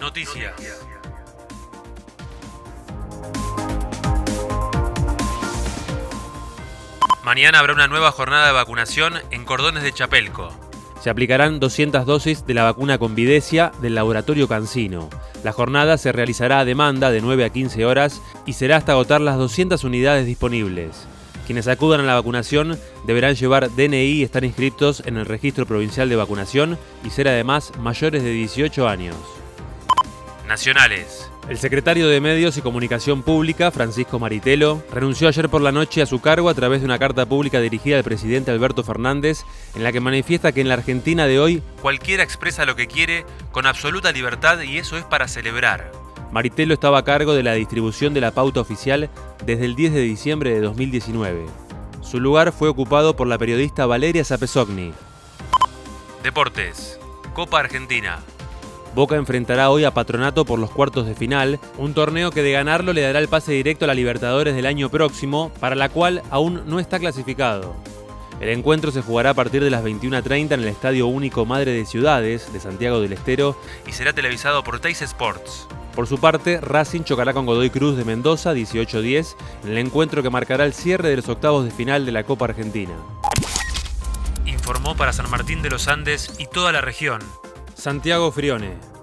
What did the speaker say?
Noticias. Mañana habrá una nueva jornada de vacunación en Cordones de Chapelco. Se aplicarán 200 dosis de la vacuna con Videcia del laboratorio Cancino. La jornada se realizará a demanda de 9 a 15 horas y será hasta agotar las 200 unidades disponibles. Quienes acudan a la vacunación deberán llevar DNI y estar inscritos en el Registro Provincial de Vacunación y ser además mayores de 18 años. Nacionales. El secretario de Medios y Comunicación Pública, Francisco Maritelo, renunció ayer por la noche a su cargo a través de una carta pública dirigida al presidente Alberto Fernández, en la que manifiesta que en la Argentina de hoy cualquiera expresa lo que quiere con absoluta libertad y eso es para celebrar. Maritelo estaba a cargo de la distribución de la pauta oficial desde el 10 de diciembre de 2019. Su lugar fue ocupado por la periodista Valeria Zapesogni. Deportes. Copa Argentina. Boca enfrentará hoy a Patronato por los cuartos de final, un torneo que de ganarlo le dará el pase directo a la Libertadores del año próximo, para la cual aún no está clasificado. El encuentro se jugará a partir de las 21.30 en el Estadio Único Madre de Ciudades de Santiago del Estero y será televisado por Teis Sports. Por su parte, Racing chocará con Godoy Cruz de Mendoza 18-10 en el encuentro que marcará el cierre de los octavos de final de la Copa Argentina. Informó para San Martín de los Andes y toda la región Santiago Frione.